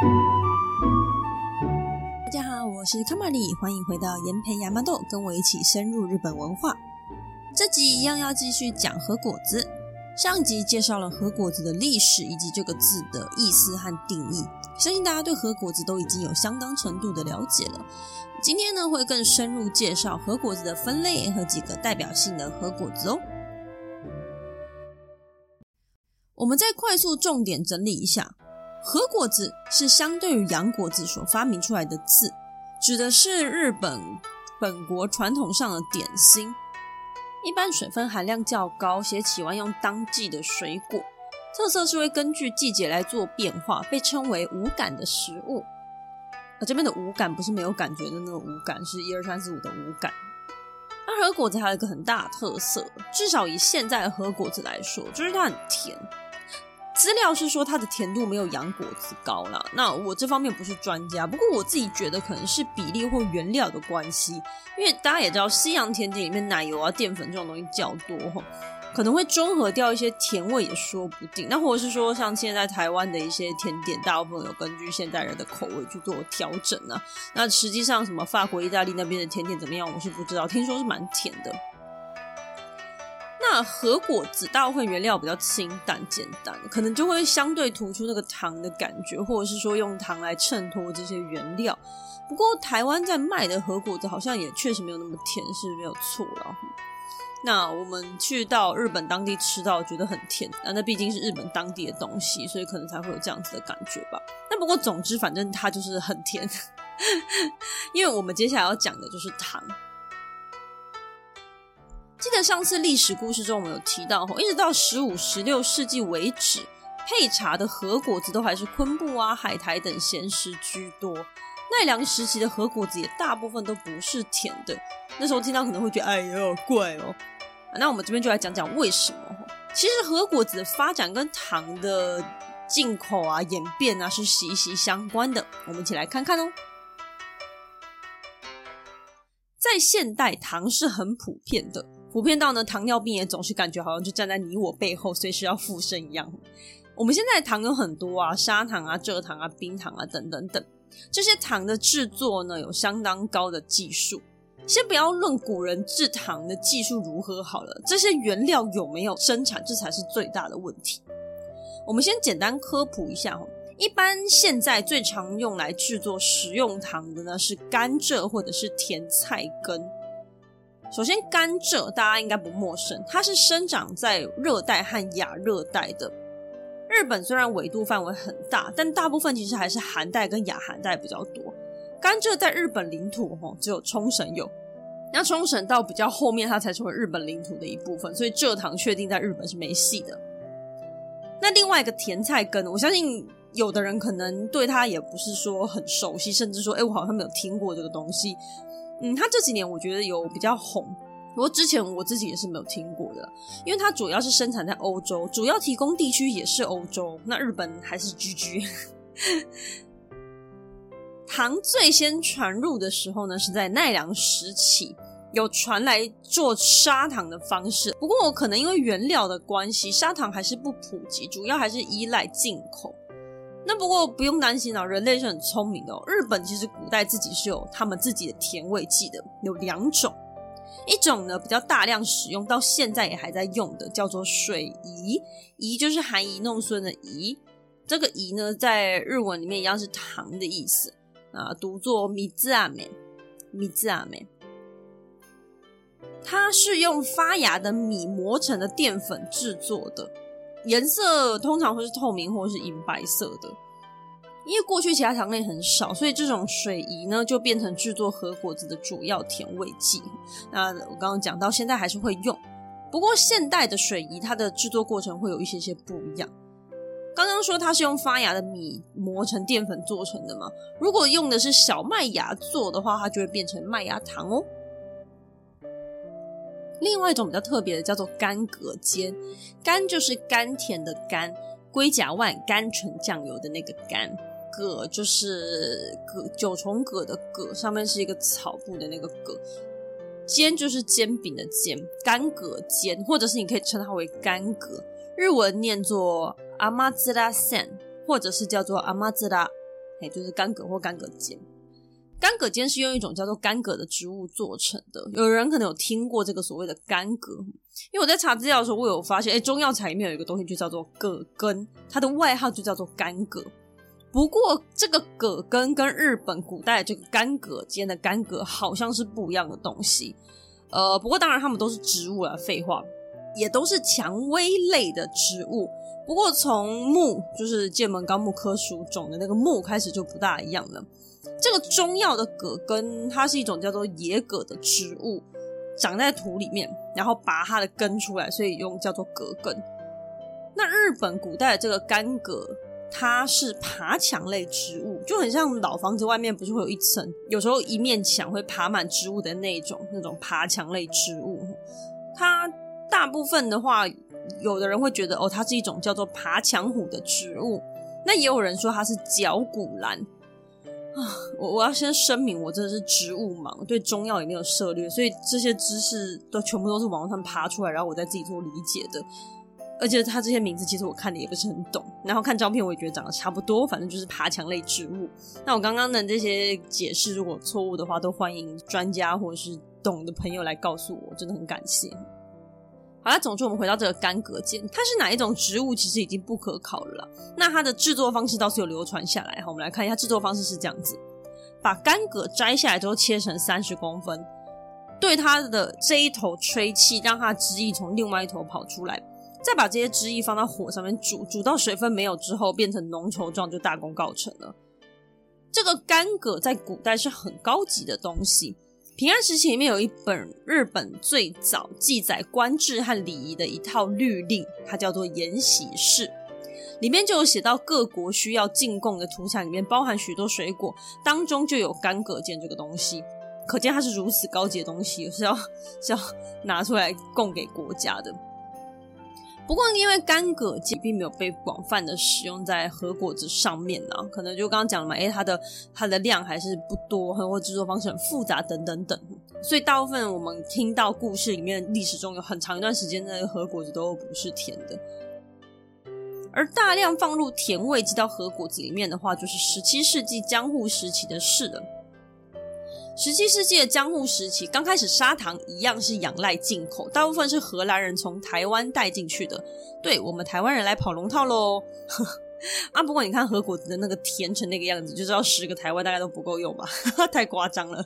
大家好，我是卡玛丽，欢迎回到盐培亚麻豆，跟我一起深入日本文化。这集一样要继续讲和果子。上集介绍了和果子的历史以及这个字的意思和定义，相信大家对和果子都已经有相当程度的了解了。今天呢，会更深入介绍和果子的分类和几个代表性的和果子哦。我们再快速重点整理一下。和果子是相对于洋果子所发明出来的字，指的是日本本国传统上的点心，一般水分含量较高，且喜欢用当季的水果，特色是会根据季节来做变化，被称为五感的食物。啊，这边的五感不是没有感觉的那个五感，是一二三四五的五感。那和果子还有一个很大的特色，至少以现在的和果子来说，就是它很甜。资料是说它的甜度没有洋果子高啦，那我这方面不是专家，不过我自己觉得可能是比例或原料的关系，因为大家也知道西洋甜点里面奶油啊、淀粉这种东西较多哈，可能会中和掉一些甜味也说不定。那或者是说像现在台湾的一些甜点，大部分有根据现代人的口味去做调整啊。那实际上什么法国、意大利那边的甜点怎么样，我是不知道，听说是蛮甜的。那和果子大部分原料比较清淡简单，可能就会相对突出那个糖的感觉，或者是说用糖来衬托这些原料。不过台湾在卖的和果子好像也确实没有那么甜，是没有错了。那我们去到日本当地吃到，觉得很甜，那那毕竟是日本当地的东西，所以可能才会有这样子的感觉吧。那不过总之，反正它就是很甜，因为我们接下来要讲的就是糖。记得上次历史故事中，我们有提到，一直到十五、十六世纪为止，配茶的核果子都还是昆布啊、海苔等咸食居多。奈良时期的核果子也大部分都不是甜的。那时候听到可能会觉得，哎呦，怪哦。那我们这边就来讲讲为什么。其实核果子的发展跟糖的进口啊、演变啊是息息相关的。我们一起来看看哦。在现代，糖是很普遍的。普遍到呢，糖尿病也总是感觉好像就站在你我背后，随时要附身一样。我们现在的糖有很多啊，砂糖啊、蔗糖啊、冰糖啊等等等。这些糖的制作呢，有相当高的技术。先不要论古人制糖的技术如何好了，这些原料有没有生产，这才是最大的问题。我们先简单科普一下。一般现在最常用来制作食用糖的呢，是甘蔗或者是甜菜根。首先，甘蔗大家应该不陌生，它是生长在热带和亚热带的。日本虽然纬度范围很大，但大部分其实还是寒带跟亚寒带比较多。甘蔗在日本领土吼只有冲绳有，那冲绳到比较后面它才成为日本领土的一部分，所以蔗糖确定在日本是没戏的。那另外一个甜菜根，我相信有的人可能对它也不是说很熟悉，甚至说，哎，我好像没有听过这个东西。嗯，它这几年我觉得有比较红，不过之前我自己也是没有听过的，因为它主要是生产在欧洲，主要提供地区也是欧洲，那日本还是居居。糖最先传入的时候呢，是在奈良时期，有传来做砂糖的方式，不过我可能因为原料的关系，砂糖还是不普及，主要还是依赖进口。那不过不用担心啊，人类是很聪明的哦。日本其实古代自己是有他们自己的甜味剂的，有两种，一种呢比较大量使用，到现在也还在用的，叫做水飴，飴就是含饴弄孙的飴，这个飴呢在日文里面一样是糖的意思。啊，读作米字阿美，米字阿美，它是用发芽的米磨成的淀粉制作的。颜色通常会是透明或是银白色的，因为过去其他糖类很少，所以这种水飴呢就变成制作和果子的主要甜味剂。那我刚刚讲到，现在还是会用，不过现代的水飴它的制作过程会有一些些不一样。刚刚说它是用发芽的米磨成淀粉做成的嘛，如果用的是小麦芽做的话，它就会变成麦芽糖哦。另外一种比较特别的叫做甘葛煎，甘就是甘甜的甘，龟甲万甘醇酱油的那个甘，葛就是葛九重葛的葛，上面是一个草部的那个葛，煎就是煎饼的煎，甘葛煎，或者是你可以称它为甘葛，日文念作阿玛兹拉森，或者是叫做阿玛兹拉哎，就是干葛或干葛尖。干葛尖是用一种叫做干葛的植物做成的。有人可能有听过这个所谓的干葛，因为我在查资料的时候，我有发现，哎，中药材里面有一个东西就叫做葛根，它的外号就叫做干葛。不过，这个葛根跟日本古代这个干葛尖的干葛好像是不一样的东西。呃，不过当然它们都是植物啊，废话，也都是蔷薇类的植物。不过从木，就是剑门纲木科属种的那个木开始就不大一样了。这个中药的葛根，它是一种叫做野葛的植物，长在土里面，然后拔它的根出来，所以用叫做葛根。那日本古代的这个干葛，它是爬墙类植物，就很像老房子外面不是会有一层，有时候一面墙会爬满植物的那种那种爬墙类植物。它大部分的话，有的人会觉得哦，它是一种叫做爬墙虎的植物，那也有人说它是绞股兰。我我要先声明，我真的是植物盲，对中药也没有涉猎，所以这些知识都全部都是网络上爬出来，然后我再自己做理解的。而且它这些名字其实我看的也不是很懂，然后看照片我也觉得长得差不多，反正就是爬墙类植物。那我刚刚的这些解释如果错误的话，都欢迎专家或者是懂的朋友来告诉我，真的很感谢。好了，总之我们回到这个干葛尖，它是哪一种植物，其实已经不可考了。那它的制作方式倒是有流传下来，好，我们来看一下制作方式是这样子：把干葛摘下来之后切成三十公分，对它的这一头吹气，让它的汁液从另外一头跑出来，再把这些汁液放到火上面煮，煮到水分没有之后变成浓稠状，就大功告成了。这个干葛在古代是很高级的东西。平安时期里面有一本日本最早记载官制和礼仪的一套律令，它叫做《延禧式》，里面就有写到各国需要进贡的土产里面包含许多水果，当中就有干戈剑这个东西，可见它是如此高级的东西，是要是要拿出来供给国家的。不过，因为干葛尖并没有被广泛的使用在核果子上面呢，可能就刚刚讲了嘛，诶，它的它的量还是不多，很或制作方式很复杂等等等，所以大部分我们听到故事里面历史中有很长一段时间，的核果子都不是甜的，而大量放入甜味剂到核果子里面的话，就是十七世纪江户时期的事了。十七世纪的江户时期，刚开始砂糖一样是仰赖进口，大部分是荷兰人从台湾带进去的。对，我们台湾人来跑龙套喽！啊，不过你看和果子的那个甜成那个样子，就知道十个台湾大概都不够用吧？太夸张了。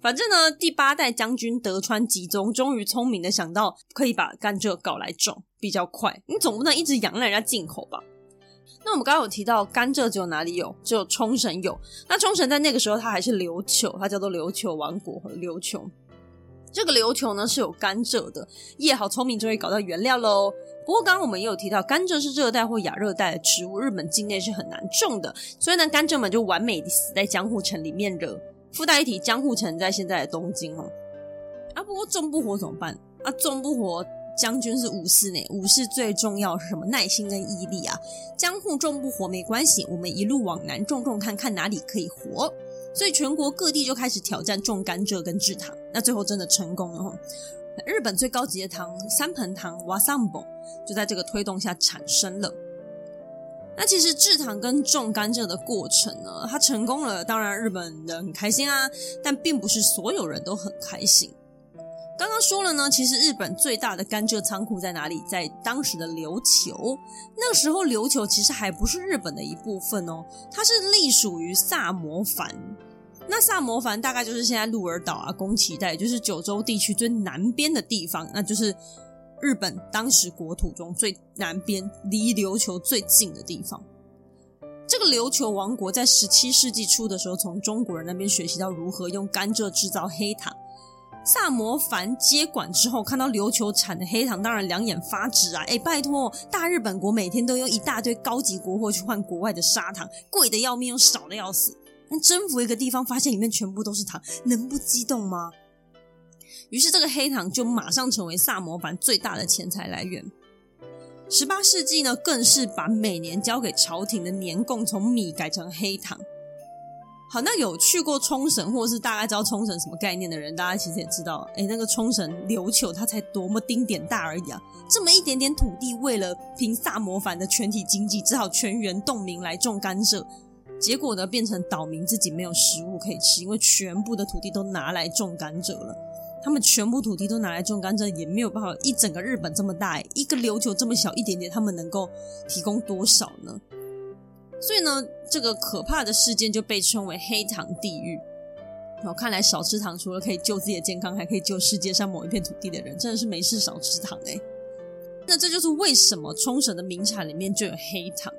反正呢，第八代将军德川吉宗终于聪明的想到，可以把甘蔗搞来种，比较快。你总不能一直仰赖人家进口吧？那我们刚刚有提到甘蔗只有哪里有？只有冲绳有。那冲绳在那个时候它还是琉球，它叫做琉球王国和琉球。这个琉球呢是有甘蔗的，叶，好聪明，终于搞到原料喽。不过刚刚我们也有提到，甘蔗是热带或亚热带的植物，日本境内是很难种的，所以呢，甘蔗们就完美的死在江户城里面了。附带一提，江户城在现在的东京哦。啊，不过种不活怎么办？啊，种不活。将军是武士呢，武士最重要是什么？耐心跟毅力啊！江户种不活没关系，我们一路往南种种看看哪里可以活。所以全国各地就开始挑战种甘蔗跟制糖，那最后真的成功了！日本最高级的糖三盆糖瓦萨姆就在这个推动下产生了。那其实制糖跟种甘蔗的过程呢，它成功了，当然日本人很开心啊，但并不是所有人都很开心。刚刚说了呢，其实日本最大的甘蔗仓库在哪里？在当时的琉球。那个时候，琉球其实还不是日本的一部分哦，它是隶属于萨摩藩。那萨摩藩大概就是现在鹿儿岛啊、宫崎带，就是九州地区最南边的地方，那就是日本当时国土中最南边、离琉球最近的地方。这个琉球王国在十七世纪初的时候，从中国人那边学习到如何用甘蔗制造黑糖。萨摩藩接管之后，看到琉球产的黑糖，当然两眼发直啊！哎，拜托，大日本国每天都用一大堆高级国货去换国外的砂糖，贵的要命又少的要死。那征服一个地方，发现里面全部都是糖，能不激动吗？于是这个黑糖就马上成为萨摩藩最大的钱财来源。十八世纪呢，更是把每年交给朝廷的年贡从米改成黑糖。好，那有去过冲绳，或者是大概知道冲绳什么概念的人，大家其实也知道，诶，那个冲绳琉球它才多么丁点大而已啊！这么一点点土地，为了凭萨摩藩的全体经济，只好全员动员来种甘蔗，结果呢，变成岛民自己没有食物可以吃，因为全部的土地都拿来种甘蔗了。他们全部土地都拿来种甘蔗，也没有办法。一整个日本这么大，一个琉球这么小一点点，他们能够提供多少呢？所以呢，这个可怕的事件就被称为黑糖地狱。我看来少吃糖，除了可以救自己的健康，还可以救世界上某一片土地的人，真的是没事少吃糖哎。那这就是为什么冲绳的名产里面就有黑糖。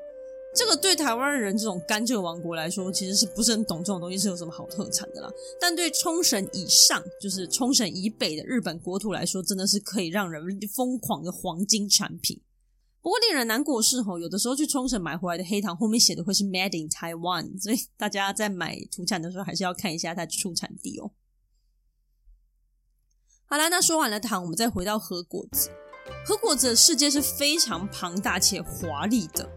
这个对台湾人这种甘蔗王国来说，其实是不是很懂这种东西是有什么好特产的啦？但对冲绳以上，就是冲绳以北的日本国土来说，真的是可以让人疯狂的黄金产品。不过令人难过的是，吼，有的时候去冲绳买回来的黑糖后面写的会是 Made in Taiwan，所以大家在买土产的时候还是要看一下它的出产地哦。好啦，那说完了糖，我们再回到核果子。核果子的世界是非常庞大且华丽的。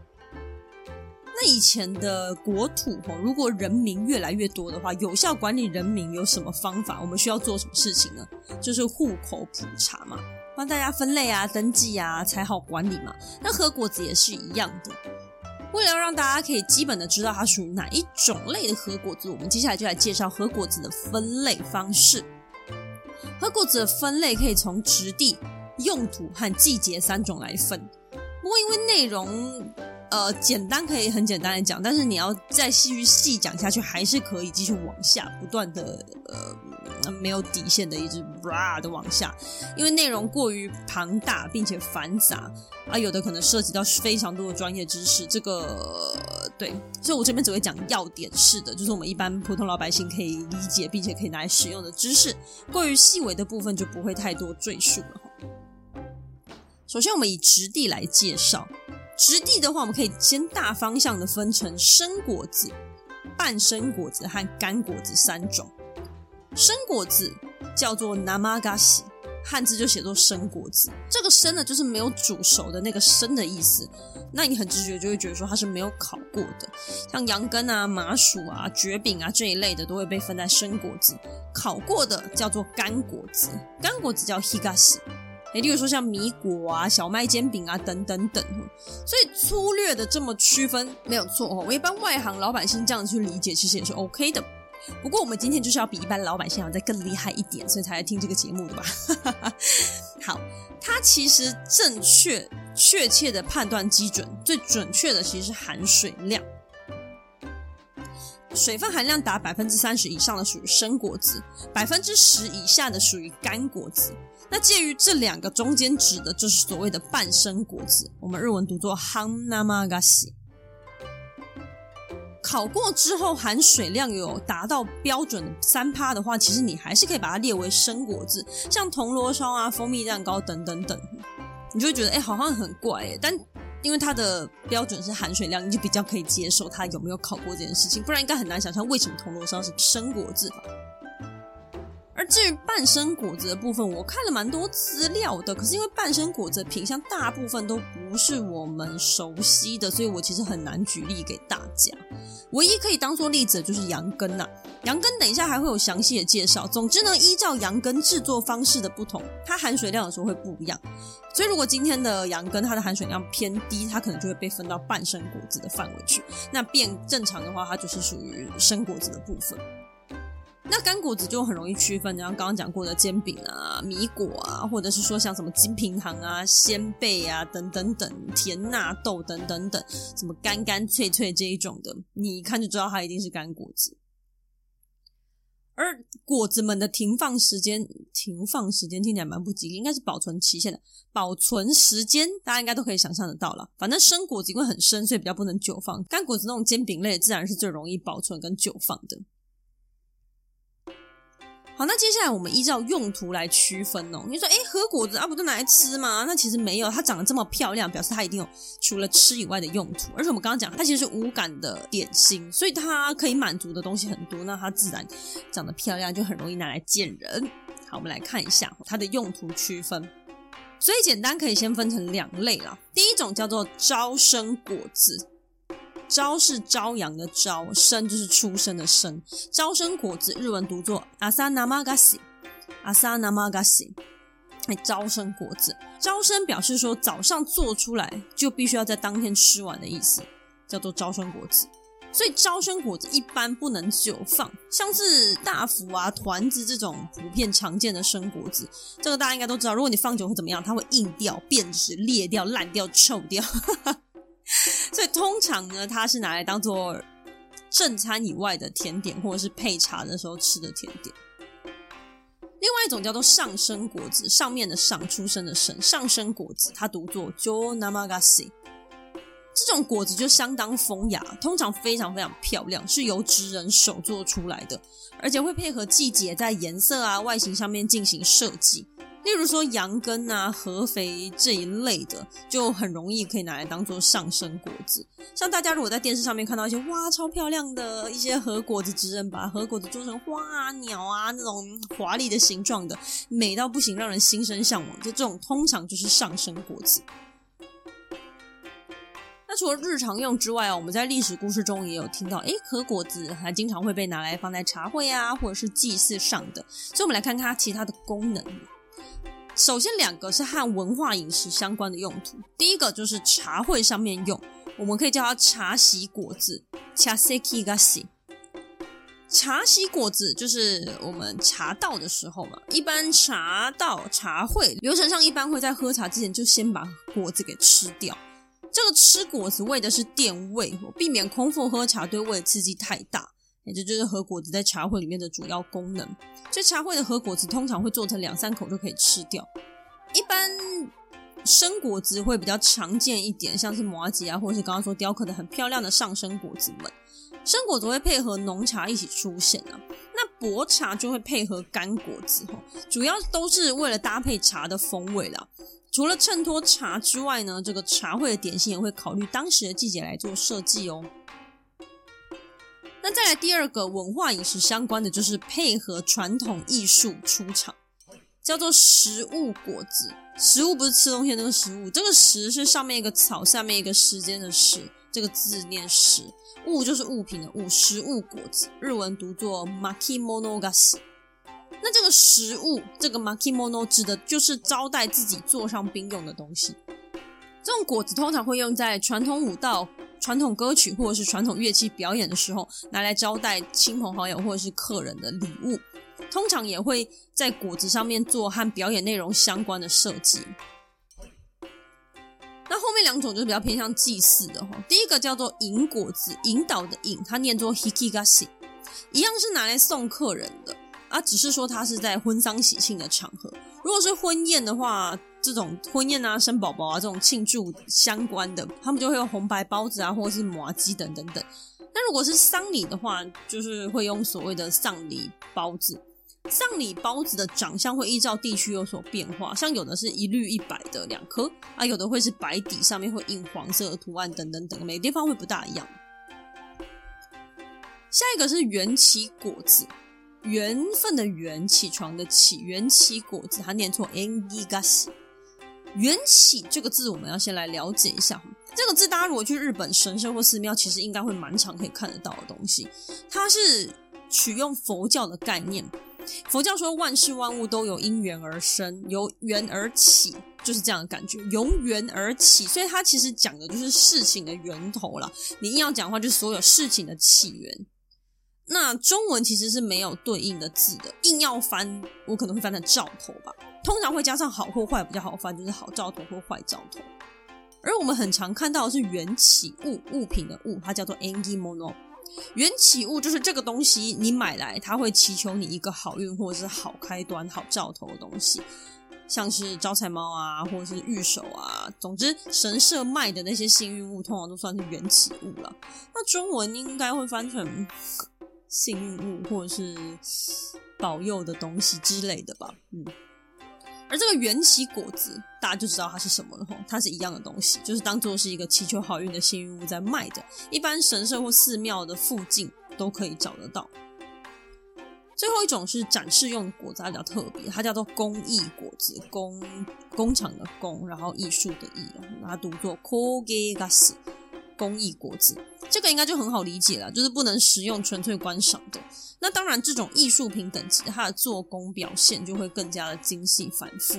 那以前的国土，吼如果人民越来越多的话，有效管理人民有什么方法？我们需要做什么事情呢？就是户口普查嘛，帮大家分类啊、登记啊，才好管理嘛。那核果子也是一样的。为了要让大家可以基本的知道它属于哪一种类的核果子，我们接下来就来介绍核果子的分类方式。和果子的分类可以从质地、用途和季节三种来分。不过因为内容。呃，简单可以很简单的讲，但是你要再继续细讲下去，还是可以继续往下不断的呃没有底线的一直哇的往下，因为内容过于庞大并且繁杂啊，有的可能涉及到非常多的专业知识，这个对，所以我这边只会讲要点式的，就是我们一般普通老百姓可以理解并且可以拿来使用的知识，过于细微的部分就不会太多赘述了。首先，我们以质地来介绍。质地的话，我们可以先大方向的分成生果子、半生果子和干果子三种。生果子叫做 namagashi，汉字就写作生果子。这个生呢，就是没有煮熟的那个生的意思。那你很直觉就会觉得说它是没有烤过的，像羊羹啊、麻薯啊、蕨饼啊这一类的都会被分在生果子。烤过的叫做干果子，干果子叫 higashi。诶，例如说像米果啊、小麦煎饼啊等等等，所以粗略的这么区分没有错哦。我一般外行老百姓这样去理解，其实也是 OK 的。不过我们今天就是要比一般老百姓要再更厉害一点，所以才来听这个节目的吧。好，它其实正确、确切的判断基准，最准确的其实是含水量。水分含量达百分之三十以上的属于生果子，百分之十以下的属于干果子。那介于这两个中间指的就是所谓的半生果子，我们日文读作 hamnama gas。烤过之后含水量有达到标准三趴的话，其实你还是可以把它列为生果子，像铜锣烧啊、蜂蜜蛋糕等等等，你就会觉得哎，好像很怪哎，但因为它的标准是含水量，你就比较可以接受它有没有烤过这件事情，不然应该很难想象为什么铜锣烧是生果子吧。至于半生果子的部分，我看了蛮多资料的，可是因为半生果子的品相大部分都不是我们熟悉的，所以我其实很难举例给大家。唯一可以当做例子的就是羊羹呐，羊羹等一下还会有详细的介绍。总之呢，依照羊羹制作方式的不同，它含水量有时候会不一样。所以如果今天的羊羹它的含水量偏低，它可能就会被分到半生果子的范围去。那变正常的话，它就是属于生果子的部分。那干果子就很容易区分，然后刚刚讲过的煎饼啊、米果啊，或者是说像什么金平糖啊、仙贝啊等等等、甜纳豆等等等，什么干干脆脆这一种的，你一看就知道它一定是干果子。而果子们的停放时间，停放时间听起来蛮不吉利，应该是保存期限的保存时间，大家应该都可以想象得到了。反正生果子因为很生，所以比较不能久放。干果子那种煎饼类，自然是最容易保存跟久放的。好，那接下来我们依照用途来区分哦。你说，诶，和果子啊，不都拿来吃吗？那其实没有，它长得这么漂亮，表示它一定有除了吃以外的用途。而且我们刚刚讲，它其实是无感的点心，所以它可以满足的东西很多。那它自然长得漂亮，就很容易拿来见人。好，我们来看一下它的用途区分。所以简单可以先分成两类啦。第一种叫做招生果子。朝是朝阳的朝，生就是出生的生。朝生果子日文读作阿萨那玛嘎西，阿萨那玛嘎西。哎，朝生果子，朝生表示说早上做出来就必须要在当天吃完的意思，叫做朝生果子。所以招生果子一般不能久放，像是大福啊、团子这种普遍常见的生果子，这个大家应该都知道，如果你放久会怎么样？它会硬掉、变质、裂掉、烂掉、臭掉。所以通常呢，它是拿来当做正餐以外的甜点，或者是配茶的时候吃的甜点。另外一种叫做上生果子，上面的上，出生的生，上生果子，它读作 Jo Namagasi。这种果子就相当风雅，通常非常非常漂亮，是由职人手做出来的，而且会配合季节在颜色啊、外形上面进行设计。例如说羊羹啊、合肥这一类的，就很容易可以拿来当做上生果子。像大家如果在电视上面看到一些哇超漂亮的一些和果子，职人把和果子做成花啊、鸟啊那种华丽的形状的，美到不行，让人心生向往。就这种通常就是上生果子。那除了日常用之外啊，我们在历史故事中也有听到，诶，和果子还经常会被拿来放在茶会啊，或者是祭祀上的。所以，我们来看看它其他的功能。首先，两个是和文化饮食相关的用途。第一个就是茶会上面用，我们可以叫它茶席果子 （chaseki gasi）。茶席果子就是我们茶道的时候嘛，一般茶道茶会流程上，一般会在喝茶之前就先把果子给吃掉。这个吃果子为的是垫胃，避免空腹喝茶对胃的刺激太大。也就就是和果子在茶会里面的主要功能，所以茶会的和果子通常会做成两三口就可以吃掉。一般生果子会比较常见一点，像是麻糬啊，或者是刚刚说雕刻的很漂亮的上生果子们。生果子会配合浓茶一起出现啊，那薄茶就会配合干果子，主要都是为了搭配茶的风味啦。除了衬托茶之外呢，这个茶会的点心也会考虑当时的季节来做设计哦。那再来第二个文化饮食相关的，就是配合传统艺术出场，叫做食物果子。食物不是吃东西那个食物，这个食是上面一个草，下面一个时间的时，这个字念食。物就是物品的物，食物果子，日文读作 maki mono g a s。那这个食物，这个 makimono 指的就是招待自己坐上宾用的东西。这种果子通常会用在传统舞蹈。传统歌曲或者是传统乐器表演的时候，拿来招待亲朋好友或者是客人的礼物，通常也会在果子上面做和表演内容相关的设计。那后面两种就是比较偏向祭祀的哈。第一个叫做引果子，引导的引，它念作 hikigasi，一样是拿来送客人的啊，只是说它是在婚丧喜庆的场合。如果是婚宴的话，这种婚宴啊、生宝宝啊这种庆祝相关的，他们就会用红白包子啊，或者是麻糬等等等。那如果是丧礼的话，就是会用所谓的丧礼包子。丧礼包子的长相会依照地区有所变化，像有的是一律一百的两颗啊，有的会是白底上面会印黄色的图案等等等，每个地方会不大一样。下一个是缘起果子。缘分的缘，起床的起，缘起果子，它念错 n g i g a s。缘起这个字，我们要先来了解一下。这个字，大家如果去日本神社或寺庙，其实应该会蛮常可以看得到的东西。它是取用佛教的概念，佛教说万事万物都有因缘而生，由缘而起，就是这样的感觉，由缘而起。所以它其实讲的就是事情的源头了。你硬要讲的话，就是所有事情的起源。那中文其实是没有对应的字的，硬要翻，我可能会翻成兆头吧。通常会加上好或坏比较好翻，就是好兆头或坏兆头。而我们很常看到的是缘起物，物品的物，它叫做 engimono。缘起物就是这个东西你买来，它会祈求你一个好运或者是好开端、好兆头的东西，像是招财猫啊，或者是玉手啊。总之，神社卖的那些幸运物，通常都算是缘起物了。那中文应该会翻成。幸运物或者是保佑的东西之类的吧，嗯。而这个缘起果子，大家就知道它是什么了吼，它是一样的东西，就是当做是一个祈求好运的幸运物在卖的，一般神社或寺庙的附近都可以找得到。最后一种是展示用的果子，它比较特别，它叫做工艺果子，工工厂的工，然后艺术的艺，它读作 k o g e g a s 工艺果子，这个应该就很好理解了，就是不能食用，纯粹观赏的。那当然，这种艺术品等级，它的做工表现就会更加的精细繁复。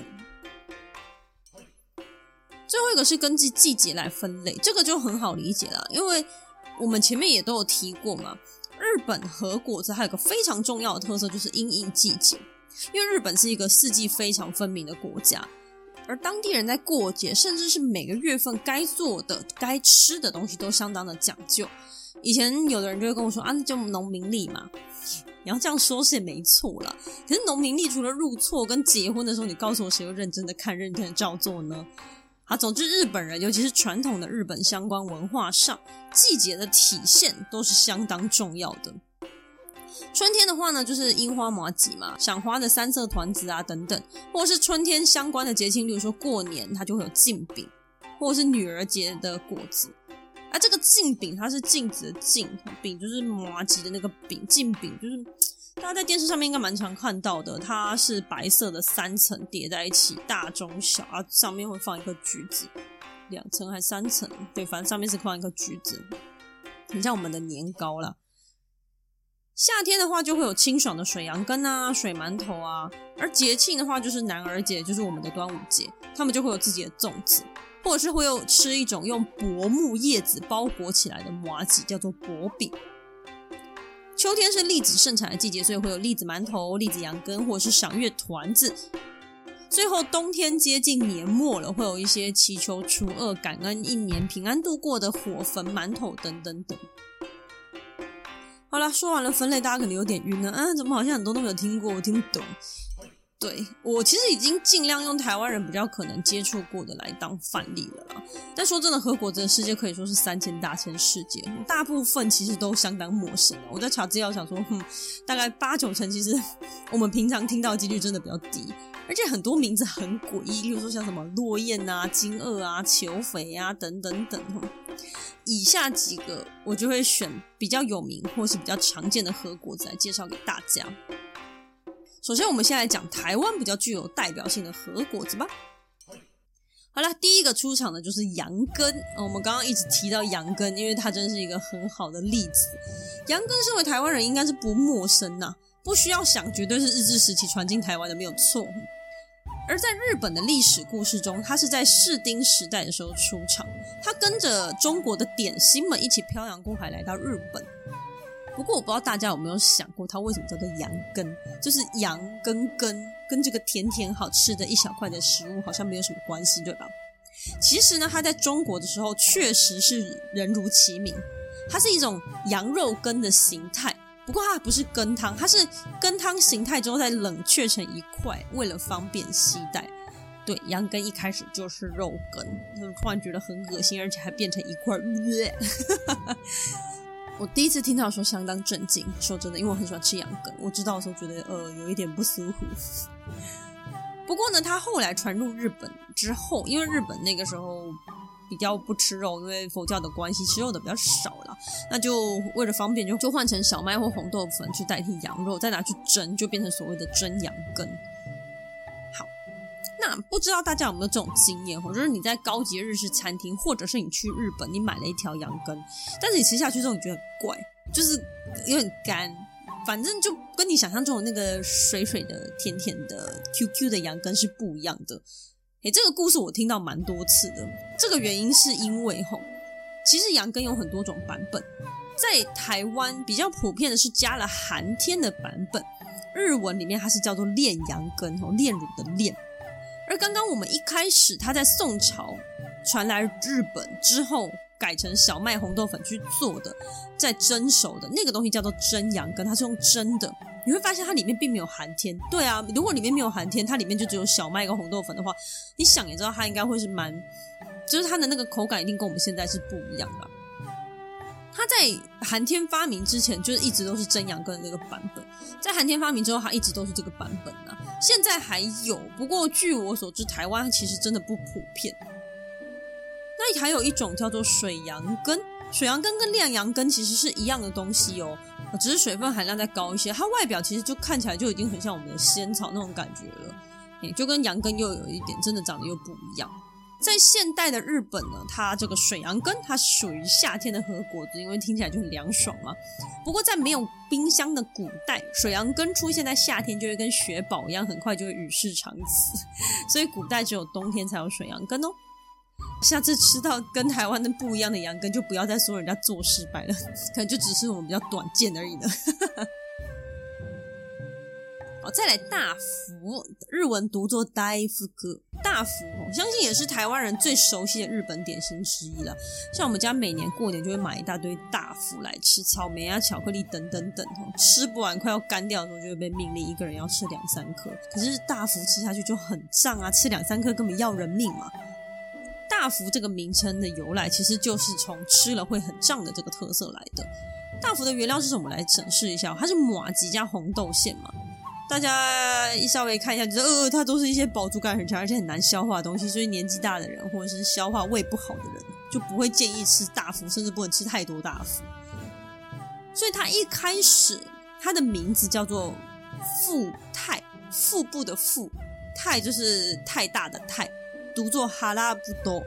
最后一个是根据季节来分类，这个就很好理解了，因为我们前面也都有提过嘛，日本和果子还有个非常重要的特色，就是因应季节。因为日本是一个四季非常分明的国家，而当地人在过节，甚至是每个月份该做的、该吃的东西都相当的讲究。以前有的人就会跟我说：“啊，那叫农民历嘛。”你要这样说是也没错了。可是农民历除了入错跟结婚的时候，你告诉我谁会认真的看、认真的照做呢？好，总之日本人，尤其是传统的日本相关文化上，季节的体现都是相当重要的。春天的话呢，就是樱花麻吉嘛，赏花的三色团子啊等等，或者是春天相关的节庆，例如说过年，它就会有镜饼，或者是女儿节的果子。啊，这个镜饼它是镜子的镜，饼就是麻吉的那个饼，镜饼就是大家在电视上面应该蛮常看到的，它是白色的三层叠在一起，大中小啊，上面会放一个橘子，两层还三层，对，反正上面是放一个橘子，很像我们的年糕啦。夏天的话，就会有清爽的水杨根啊、水馒头啊；而节庆的话，就是男儿节，就是我们的端午节，他们就会有自己的粽子，或者是会有吃一种用薄木叶子包裹起来的麻糬，叫做薄饼。秋天是栗子盛产的季节，所以会有栗子馒头、栗子杨根，或者是赏月团子。最后，冬天接近年末了，会有一些祈求除恶、感恩一年平安度过的火焚馒头等等等。好啦，说完了分类，大家可能有点晕了啊！怎么好像很多都没有听过，我听不懂。对，我其实已经尽量用台湾人比较可能接触过的来当范例了啦。但说真的，和果子的世界可以说是三千大千世界，大部分其实都相当陌生。我在查资料想说，哼，大概八九成其实 我们平常听到的几率真的比较低，而且很多名字很诡异，例如说像什么落雁啊、金鶚啊、求肥啊等等等。以下几个我就会选比较有名或是比较常见的和果子来介绍给大家。首先，我们先来讲台湾比较具有代表性的和果子吧。好了，第一个出场的就是羊羹。我们刚刚一直提到羊羹，因为它真是一个很好的例子。羊羹身为台湾人应该是不陌生呐，不需要想，绝对是日治时期传进台湾的，没有错。而在日本的历史故事中，它是在室町时代的时候出场。它跟着中国的点心们一起漂洋过海来到日本。不过我不知道大家有没有想过，它为什么叫做羊羹？就是羊跟羹，跟这个甜甜好吃的一小块的食物好像没有什么关系，对吧？其实呢，它在中国的时候确实是人如其名，它是一种羊肉羹的形态。不过它不是羹汤，它是羹汤形态之后再冷却成一块，为了方便携带。对，羊羹一开始就是肉羹，突然觉得很恶心，而且还变成一块。我第一次听到说相当震惊，说真的，因为我很喜欢吃羊羹，我知道的时候觉得呃有一点不舒服。不过呢，它后来传入日本之后，因为日本那个时候。比较不吃肉，因为佛教的关系，吃肉的比较少了。那就为了方便，就就换成小麦或红豆粉去代替羊肉，再拿去蒸，就变成所谓的蒸羊羹。好，那不知道大家有没有这种经验？或者是你在高级日式餐厅，或者是你去日本，你买了一条羊羹，但是你吃下去之后，你觉得很怪，就是有点干，反正就跟你想象中的那个水水的、甜甜的、Q Q 的羊羹是不一样的。诶，这个故事我听到蛮多次的。这个原因是因为吼，其实羊羹有很多种版本，在台湾比较普遍的是加了寒天的版本，日文里面它是叫做炼羊羹吼，炼乳的炼。而刚刚我们一开始它在宋朝传来日本之后，改成小麦红豆粉去做的，在蒸熟的那个东西叫做蒸羊羹，它是用蒸的。你会发现它里面并没有寒天，对啊，如果里面没有寒天，它里面就只有小麦跟红豆粉的话，你想也知道它应该会是蛮，就是它的那个口感一定跟我们现在是不一样的。它在寒天发明之前，就是一直都是蒸羊羹的那个版本，在寒天发明之后，它一直都是这个版本啊。现在还有，不过据我所知，台湾其实真的不普遍。那还有一种叫做水羊羹，水羊羹跟炼羊羹其实是一样的东西哦。只是水分含量再高一些，它外表其实就看起来就已经很像我们的仙草那种感觉了，就跟羊羹又有一点真的长得又不一样。在现代的日本呢，它这个水羊羹它属于夏天的和果子，因为听起来就很凉爽嘛。不过在没有冰箱的古代，水羊羹出现在夏天就会跟雪宝一样，很快就会与世长辞，所以古代只有冬天才有水羊羹哦。下次吃到跟台湾的不一样的羊羹，就不要再说人家做失败了，可能就只是我们比较短见而已呢。好，再来大福，日文读作大福哥。大福，我相信也是台湾人最熟悉的日本点心之一了。像我们家每年过年就会买一大堆大福来吃，草莓啊、巧克力等等等，吃不完快要干掉的时候，就会被命令一个人要吃两三颗。可是大福吃下去就很胀啊，吃两三颗根本要人命嘛。大福这个名称的由来，其实就是从吃了会很胀的这个特色来的。大福的原料是什么？来审视一下，它是马吉加红豆馅嘛。大家一稍微看一下，就是呃，它都是一些饱足感很强，而且很难消化的东西，所以年纪大的人或者是消化胃不好的人，就不会建议吃大福，甚至不能吃太多大福。所以它一开始它的名字叫做腹太，腹部的腹，太就是太大的太，读作哈拉布多。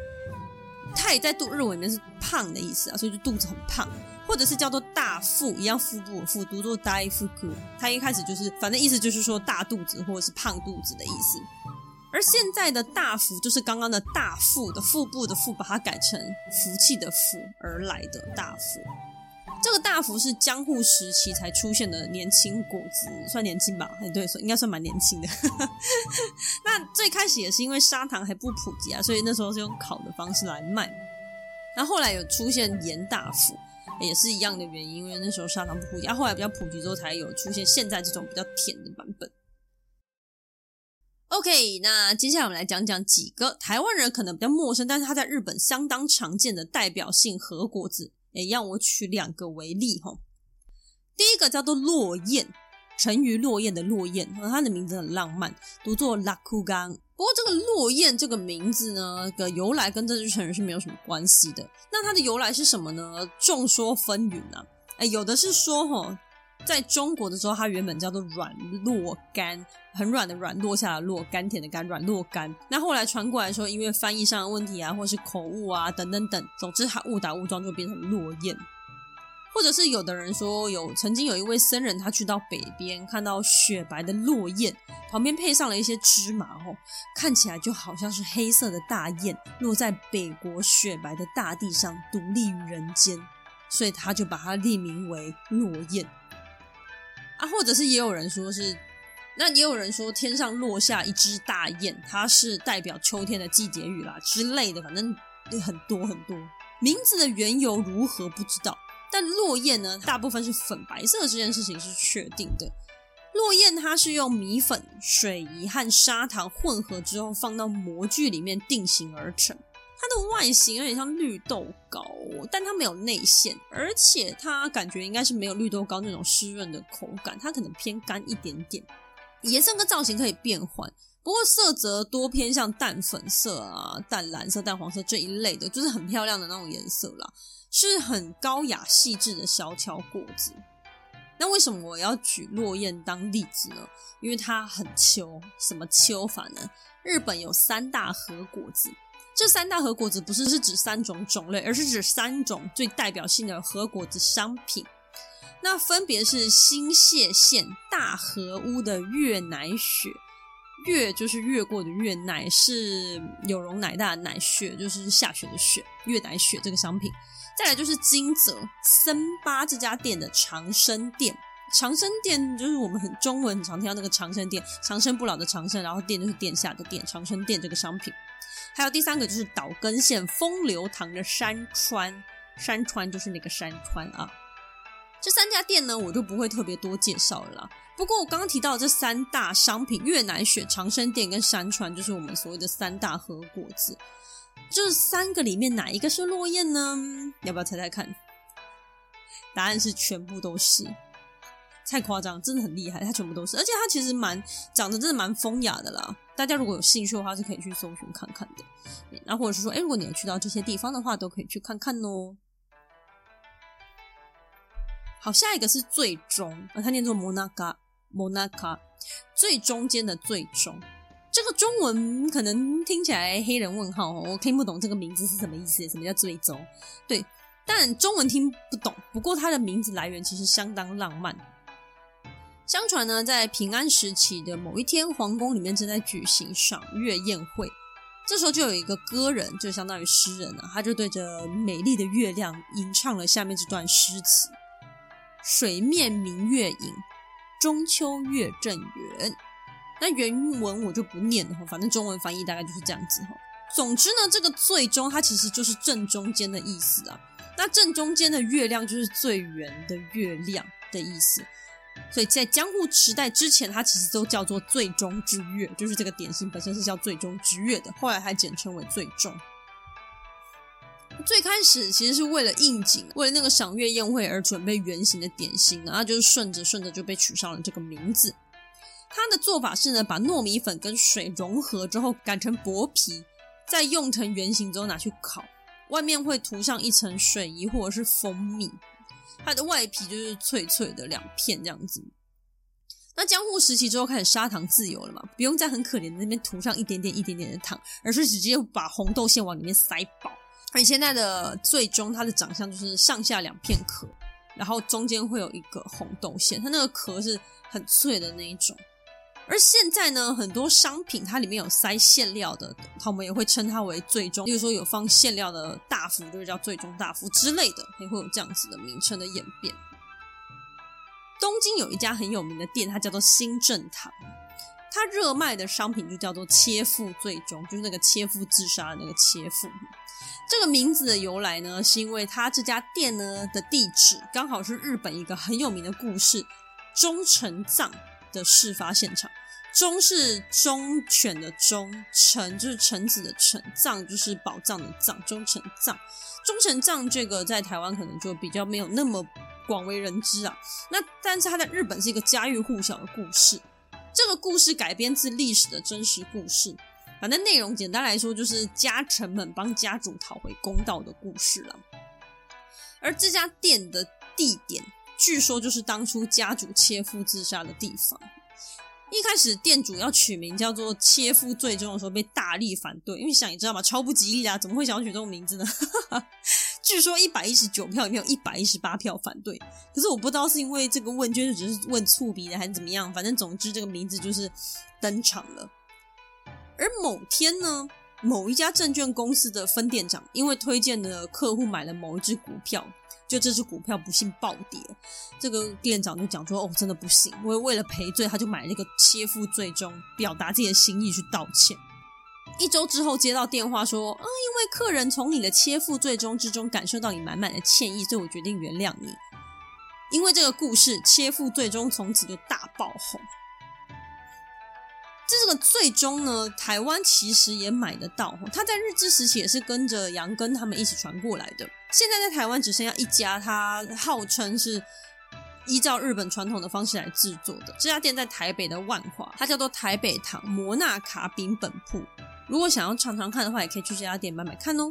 太在肚日文里面是胖的意思啊，所以就肚子很胖。或者是叫做大腹，一样腹部的腹，读作大腹哥。它一开始就是，反正意思就是说大肚子或者是胖肚子的意思。而现在的大腹就是刚刚的大腹的腹部的腹，把它改成福气的福而来的大腹。这个大福是江户时期才出现的年轻果子，算年轻吧？哎，对，应该算蛮年轻的。那最开始也是因为砂糖还不普及啊，所以那时候是用烤的方式来卖。然后后来有出现盐大福。也是一样的原因，因为那时候砂糖不普及，啊，后来比较普及之后，才有出现现在这种比较甜的版本。OK，那接下来我们来讲讲几个台湾人可能比较陌生，但是它在日本相当常见的代表性和果子。哎，让我取两个为例哈。第一个叫做落雁，沉鱼落雁的落雁，和它的名字很浪漫，读作拉库冈。不过，这个落雁这个名字呢，的由来跟这只成人是没有什么关系的。那它的由来是什么呢？众说纷纭啊。哎，有的是说，吼，在中国的时候，它原本叫做软落甘，很软的软，落下的落，甘甜的甘，软落甘。那后来传过来说，因为翻译上的问题啊，或是口误啊，等等等，总之它误打误撞就变成落雁。或者是有的人说，有曾经有一位僧人，他去到北边，看到雪白的落雁，旁边配上了一些芝麻，哦，看起来就好像是黑色的大雁落在北国雪白的大地上，独立于人间，所以他就把它命名为落雁。啊，或者是也有人说是，那也有人说天上落下一只大雁，它是代表秋天的季节雨啦之类的，反正很多很多。名字的缘由如何不知道。但落雁呢，大部分是粉白色这件事情是确定的。落雁它是用米粉、水银和砂糖混合之后，放到模具里面定型而成。它的外形有点像绿豆糕，但它没有内馅，而且它感觉应该是没有绿豆糕那种湿润的口感，它可能偏干一点点。颜色跟造型可以变换，不过色泽多偏向淡粉色啊、淡蓝色、淡黄色这一类的，就是很漂亮的那种颜色啦。是很高雅细致的小巧果子。那为什么我要举落雁当例子呢？因为它很秋。什么秋法呢？日本有三大和果子，这三大和果子不是是指三种种类，而是指三种最代表性的和果子商品。那分别是新泻县大和屋的越乃雪，越就是越过的越，乃是有容乃大的乃雪，就是下雪的雪，越乃雪这个商品。再来就是金泽森巴这家店的长生店，长生店就是我们很中文很常听到那个长生店，长生不老的长生，然后店就是殿下的店，长生店这个商品。还有第三个就是岛根县风流堂的山川，山川就是那个山川啊。这三家店呢，我就不会特别多介绍了。不过我刚刚提到这三大商品，越南雪、长生店跟山川，就是我们所谓的三大和果子。这三个里面哪一个是落雁呢？要不要猜猜看？答案是全部都是，太夸张，真的很厉害，它全部都是，而且它其实蛮长得真的蛮风雅的啦。大家如果有兴趣的话，是可以去搜寻看看的。那或者是说，哎，如果你有去到这些地方的话，都可以去看看哦。好，下一个是最中，它念作摩纳卡，摩纳卡，最中间的最中。这个中文可能听起来黑人问号，我听不懂这个名字是什么意思？什么叫最中？对，但中文听不懂。不过它的名字来源其实相当浪漫。相传呢，在平安时期的某一天，皇宫里面正在举行赏月宴会，这时候就有一个歌人，就相当于诗人啊，他就对着美丽的月亮吟唱了下面这段诗词：“水面明月影，中秋月正圆。”那原文我就不念了，反正中文翻译大概就是这样子哈。总之呢，这个最中它其实就是正中间的意思啊。那正中间的月亮就是最圆的月亮的意思。所以在江户时代之前，它其实都叫做最终之月，就是这个点心本身是叫最终之月的，后来还简称为最终。最开始其实是为了应景，为了那个赏月宴会而准备圆形的点心，然后就是顺着顺着就被取上了这个名字。它的做法是呢，把糯米粉跟水融合之后擀成薄皮，再用成圆形之后拿去烤，外面会涂上一层水银或者是蜂蜜。它的外皮就是脆脆的两片这样子。那江户时期之后开始砂糖自由了嘛，不用在很可怜的那边涂上一点点一点点的糖，而是直接把红豆馅往里面塞饱。而现在的最终它的长相就是上下两片壳，然后中间会有一个红豆馅，它那个壳是很脆的那一种。而现在呢，很多商品它里面有塞馅料的，我们也会称它为最终，例如说有放馅料的大福，就是叫最终大福之类的，也会有这样子的名称的演变。东京有一家很有名的店，它叫做新正堂，它热卖的商品就叫做切腹最终，就是那个切腹自杀的那个切腹。这个名字的由来呢，是因为它这家店呢的地址刚好是日本一个很有名的故事——忠臣藏的事发现场，忠是忠犬的忠，臣就是臣子的臣，藏就是宝藏的藏，忠臣藏。忠臣藏这个在台湾可能就比较没有那么广为人知啊。那但是它在日本是一个家喻户晓的故事。这个故事改编自历史的真实故事，反正内容简单来说就是家臣们帮家主讨回公道的故事了。而这家店的地点。据说就是当初家主切腹自杀的地方。一开始店主要取名叫做“切腹最终”的时候，被大力反对，因为想你知道吗？超不吉利啊！怎么会想要取这种名字呢？据说一百一十九票里面有一百一十八票反对。可是我不知道是因为这个问卷只是问粗鄙的，还是怎么样？反正总之这个名字就是登场了。而某天呢，某一家证券公司的分店长因为推荐的客户买了某一只股票。就这只股票不幸暴跌，这个店长就讲说：“哦，真的不行，我为了赔罪，他就买了一个切腹最终，表达自己的心意去道歉。”一周之后接到电话说：“啊，因为客人从你的切腹最终之中感受到你满满的歉意，所以我决定原谅你。”因为这个故事，切腹最终从此就大爆红。这个最终呢，台湾其实也买得到，他在日治时期也是跟着杨根他们一起传过来的。现在在台湾只剩下一家，它号称是依照日本传统的方式来制作的。这家店在台北的万华，它叫做台北堂摩纳卡饼本铺。如果想要尝尝看的话，也可以去这家店买买看哦。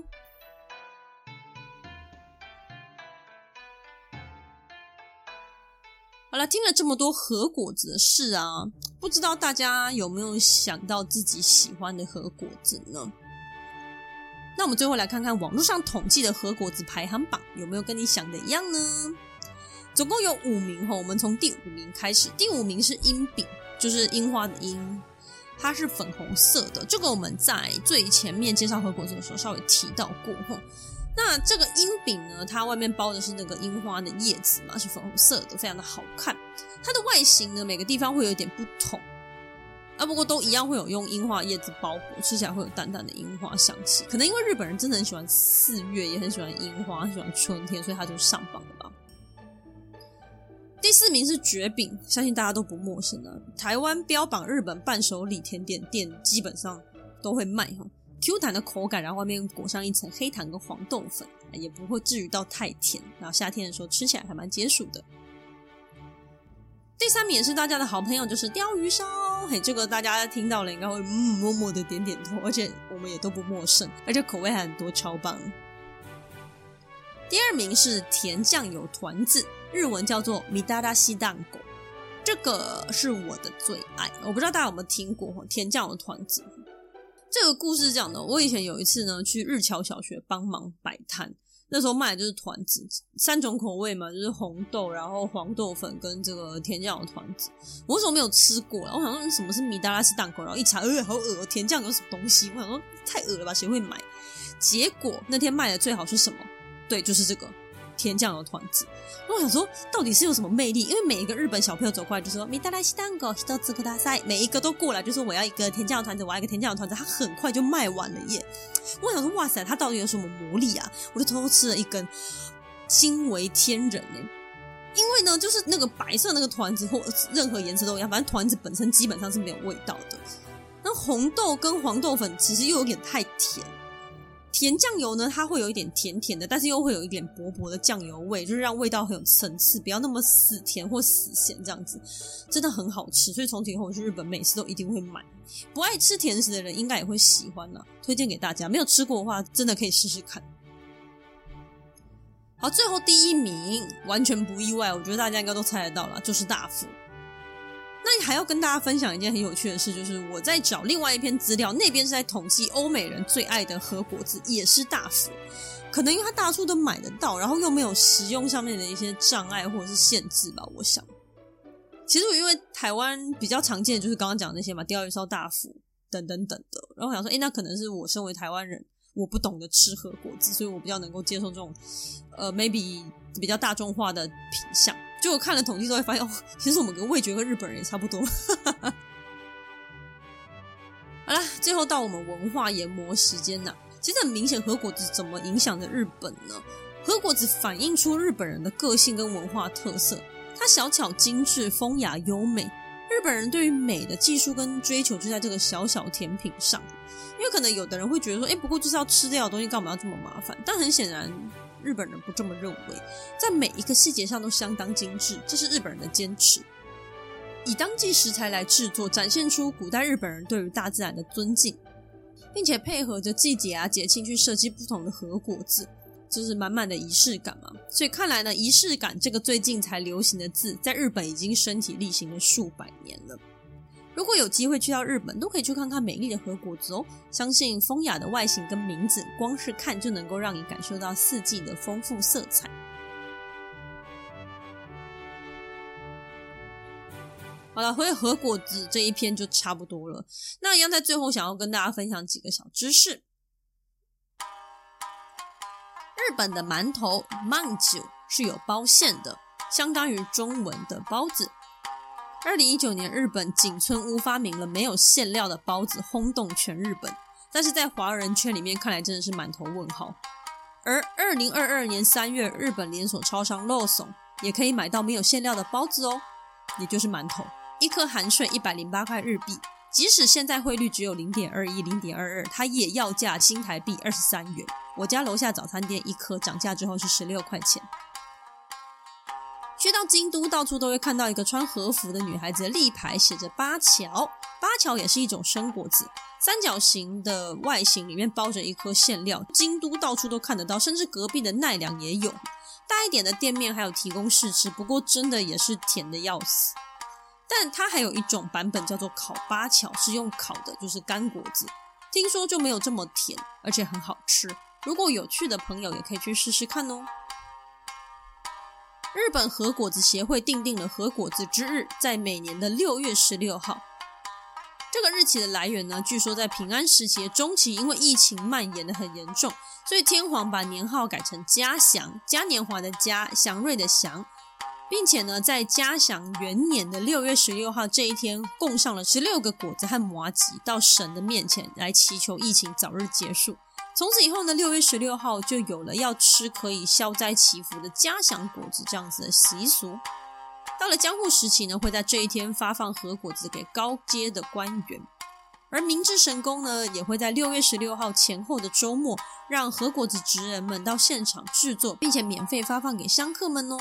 好了，听了这么多核果子的事啊，不知道大家有没有想到自己喜欢的核果子呢？那我们最后来看看网络上统计的核果子排行榜，有没有跟你想的一样呢？总共有五名哈，我们从第五名开始。第五名是樱饼，就是樱花的樱，它是粉红色的。这个我们在最前面介绍核果子的时候稍微提到过哈。那这个樱饼呢，它外面包的是那个樱花的叶子嘛，是粉红色的，非常的好看。它的外形呢，每个地方会有点不同啊，不过都一样会有用樱花叶子包裹，吃起来会有淡淡的樱花香气。可能因为日本人真的很喜欢四月，也很喜欢樱花，很喜欢春天，所以它就上榜了吧。第四名是蕨饼，相信大家都不陌生啊。台湾标榜日本伴手礼甜点店，基本上都会卖哈。Q 弹的口感，然后外面裹上一层黑糖跟黄豆粉，也不会至于到太甜。然后夏天的时候吃起来还蛮解暑的。第三名也是大家的好朋友，就是鯛鱼烧。嘿，这个大家听到了应该会嗯默默的点点头，而且我们也都不陌生，而且口味还很多，超棒。第二名是甜酱油团子，日文叫做みたらし団子，这个是我的最爱。我不知道大家有没有听过甜酱油团子。 这个故事讲的，我以前有一次呢去日侨小学帮忙摆摊，那时候卖的就是团子，三种口味嘛，就是红豆，然后黄豆粉跟这个甜酱的团子。我为什么没有吃过，我想说什么是米达拉斯蛋糕，然后一查，呃，好恶，甜酱有什么东西？我想说太恶了吧，谁会买？结果那天卖的最好是什么？对，就是这个。甜酱油团子，我想说，到底是有什么魅力？因为每一个日本小朋友走过来就说“米达拉西蛋糕，一つください”，每一个都过来就说我要一个甜酱油团子，我要一个甜酱油团子，他很快就卖完了耶！我想说，哇塞，他到底有什么魔力啊？我就偷偷吃了一根，惊为天人呢。因为呢，就是那个白色那个团子或任何颜色都一样，反正团子本身基本上是没有味道的。那红豆跟黄豆粉其实又有点太甜。 甜酱油呢，它会有一点甜甜的，但是又会有一点薄薄的酱油味，就是让味道很有层次，不要那么死甜或死咸这样子，真的很好吃。所以从此以后我去日本，每次都一定会买。不爱吃甜食的人应该也会喜欢呢，推荐给大家。没有吃过的话，真的可以试试看。好，最后第一名完全不意外，我觉得大家应该都猜得到了，就是大福。那你还要跟大家分享一件很有趣的事，就是我在找另外一篇资料，那边是在统计欧美人最爱的和果子，也是大福。可能因为它大处都买得到，然后又没有食用上面的一些障碍或者是限制吧。我想，其实我因为台湾比较常见的就是刚刚讲的那些嘛，钓鱼烧、大福等等等的。然后我想说，诶，那可能是我身为台湾人，我不懂得吃和果子，所以我比较能够接受这种呃，maybe 比较大众化的品相。就我看了统计，之后发现哦，其实我们跟味觉跟日本人也差不多。好了，最后到我们文化研磨时间呐。其实很明显，和果子怎么影响着日本呢？和果子反映出日本人的个性跟文化特色，它小巧精致、风雅优美。日本人对于美的技术跟追求就在这个小小甜品上。因为可能有的人会觉得说，哎，不过就是要吃掉的东西，干嘛要这么麻烦？但很显然。日本人不这么认为，在每一个细节上都相当精致，这是日本人的坚持。以当季食材来制作，展现出古代日本人对于大自然的尊敬，并且配合着季节啊节庆去设计不同的和果子，就是满满的仪式感嘛。所以看来呢，仪式感这个最近才流行的字，在日本已经身体力行了数百年了。如果有机会去到日本，都可以去看看美丽的和菓子哦。相信风雅的外形跟名字，光是看就能够让你感受到四季的丰富色彩。好了，回和菓子这一篇就差不多了。那一样在最后想要跟大家分享几个小知识。日本的馒头馒头是有包馅的，相当于中文的包子。二零一九年，日本井村屋发明了没有馅料的包子，轰动全日本。但是在华人圈里面看来，真的是满头问号。而二零二二年三月，日本连锁超商乐松也可以买到没有馅料的包子哦，也就是馒头，一颗含税一百零八块日币。即使现在汇率只有零点二一、零点二二，它也要价新台币二十三元。我家楼下早餐店一颗涨价之后是十六块钱。去到京都，到处都会看到一个穿和服的女孩子的立牌，写着八桥。八桥也是一种生果子，三角形的外形里面包着一颗馅料。京都到处都看得到，甚至隔壁的奈良也有。大一点的店面还有提供试吃，不过真的也是甜的要死。但它还有一种版本叫做烤八桥，是用烤的，就是干果子，听说就没有这么甜，而且很好吃。如果有趣的朋友也可以去试试看哦。日本和果子协会定定了和果子之日，在每年的六月十六号。这个日期的来源呢，据说在平安时期中期，因为疫情蔓延的很严重，所以天皇把年号改成嘉祥，嘉年华的嘉，祥瑞的祥，并且呢，在嘉祥元年的六月十六号这一天，供上了十六个果子和麻糬到神的面前，来祈求疫情早日结束。从此以后呢，六月十六号就有了要吃可以消灾祈福的嘉祥果子这样子的习俗。到了江户时期呢，会在这一天发放和果子给高阶的官员，而明治神宫呢，也会在六月十六号前后的周末，让和果子职人们到现场制作，并且免费发放给香客们哦。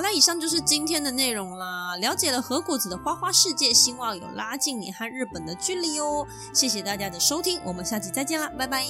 好了，以上就是今天的内容啦。了解了和菓子的花花世界，希望有拉近你和日本的距离哦。谢谢大家的收听，我们下期再见啦，拜拜。